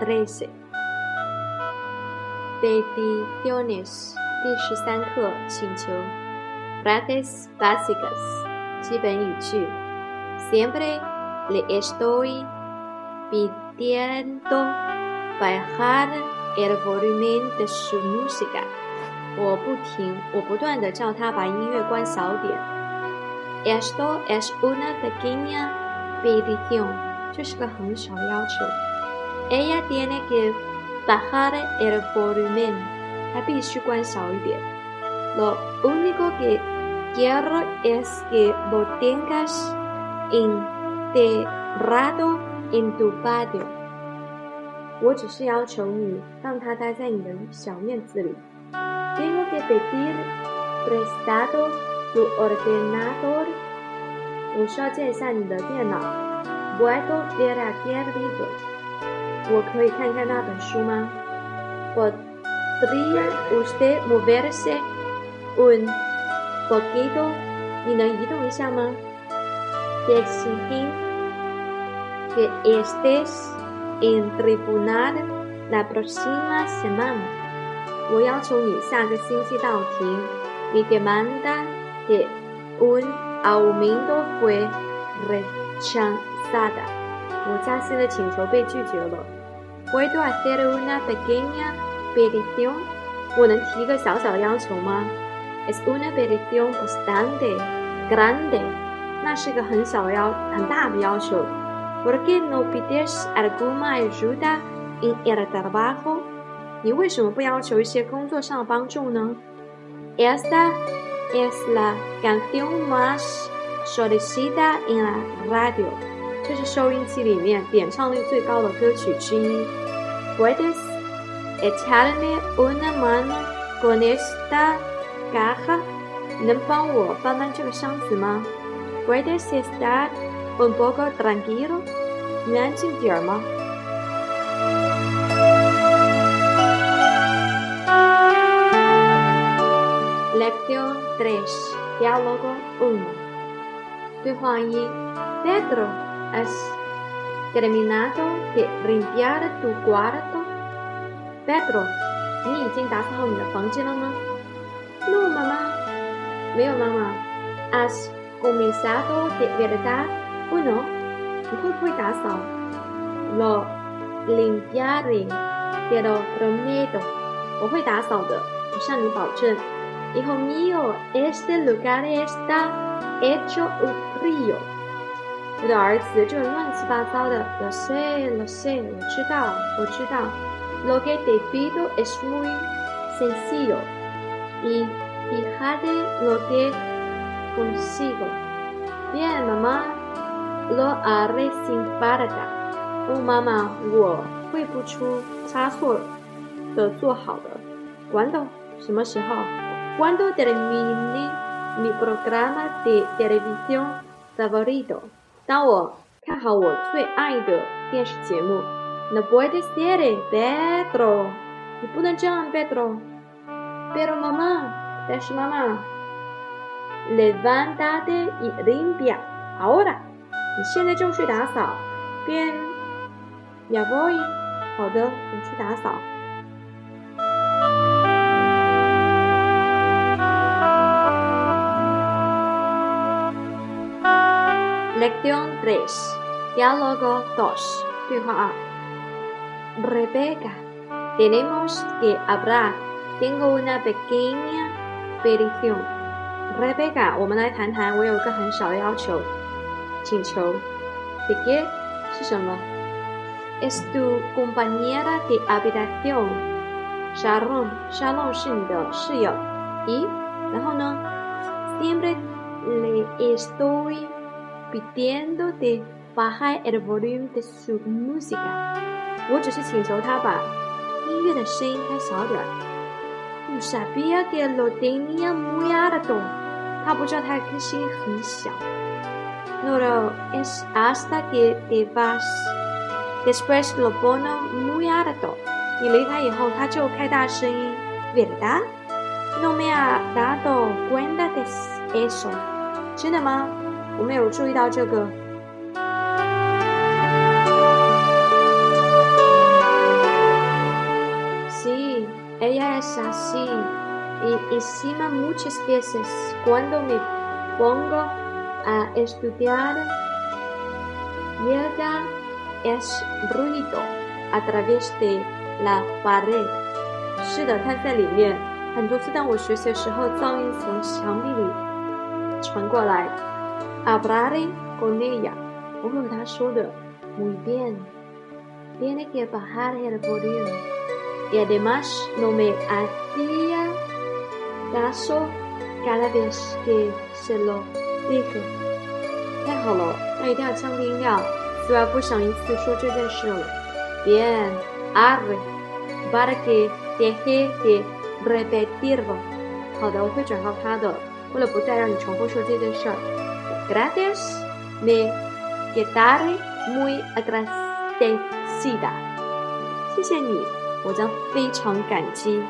trece. Peticiones 第十三课请求 Frases básicas 基本语句 Siempre le estoy pidiendo bajar el volumen de su música. 我不停，我不断的叫他把音乐关小点。Esto es una pequeña petición， 这是个很小的要求。Ella tiene que bajar el volumen，她必须关小一点。Lo único que quiero es que lo tengas enterrado en tu patio。我只是要求你让他待在你的小院子里。Tengo que pedir prestado tu ordenador。我需要借一下你的电脑。 ¿Puedo ver aquel libro？我可以看看那本书吗？¿Podría usted moverse un poquito？你能移动一下吗？Te exigen que estés en tribunal la próxima semana。我要求你下个星期到庭。Mi demanda de un aumento fue rechazada。我加薪的请求被拒绝了。¿Puedo hacer una pequeña petición？我能提一个小小的要求吗？Es una petición bastante grande。那是个很小的要很大的要求。¿Por qué no pides alguna ayuda en el trabajo？你为什么不要求一些工作上的帮助呢？Esta es la canción más solicitada en la radio。这是收音机里面点唱率最高的歌曲之一。Puedes echarme una mano con esta caja？能帮我搬搬这个箱子吗？Puedes estar un poco tranquilo？你安静点儿吗？Lección 3. Diálogo 1. 对话一 Pedro, ¿has terminado de limpiar tu cuarto? Pedro, 你已经打扫好你的房间了吗？No, mamá. 没有，妈妈。¿Has comenzado de verdad o no? 你会不会打扫？Lo limpiaré, te lo prometo. 我会打扫的，我向你保证。Hijo mío, este lugar está hecho un frío。我的儿子，这乱七八糟的。Lo sé, lo sé，我知道，我知道。Lo que te pido es muy sencillo y fíjate lo que consigo. Bien, mamá, lo haré sin falta. 哦，妈妈，我会不出差错的做好的。¿Cuándo？什么时候？Cuando termine mi programa de televisión s a v o r i d o 当我看好我最爱的电视节目，No puede ser, Pedro，你不能这样，Pedro。Pero mamá，但是妈妈，levántate y limpia ahora，你现在就去打扫。Bien, ya voy，好的，我去打扫。Lección 3. Diálogo 2. 对话二 Rebecca, tenemos que hablar. Tengo una pequeña petición. Rebecca, 我们来谈谈，我有一个很小的要求，请求。¿De qué? 是什么？Es tu compañera de habitación. Sharon, Sharon 是你的室友。咦，然后呢？Siempre le estoy pidiendo de bajar el volumen de su música。我只是请求他把音乐的声音开小点儿。No sabía que lo tenía muy alto。他不知道他的声音很小。No lo es hasta que te vas. Después lo pone muy alto。你离开以后，他就开大声音。¿Verdad? No me ha dado cuenta de eso。真的吗？ 我没有注意到这个。es así. Y encima muchas veces cuando me pongo a estudiar, llega es ruido a través de la pared. 是的，它在里面。很多次当我学习的时候，噪音从墙壁里传过来。Hablaré con ella，我会和她说的。Muy bien. Tiene que bajar el volumen. Y además no me hacía caso cada vez que se lo dije. 太好了，他一定要降低音量。虽然不想一次说这件事了。Bien, arre, para que deje de repetirlo. 好的，我会转告他的， 为了不再让你重复说这件事儿。Gracias, me quedaré muy agradecida. 谢谢你，我将非常感激。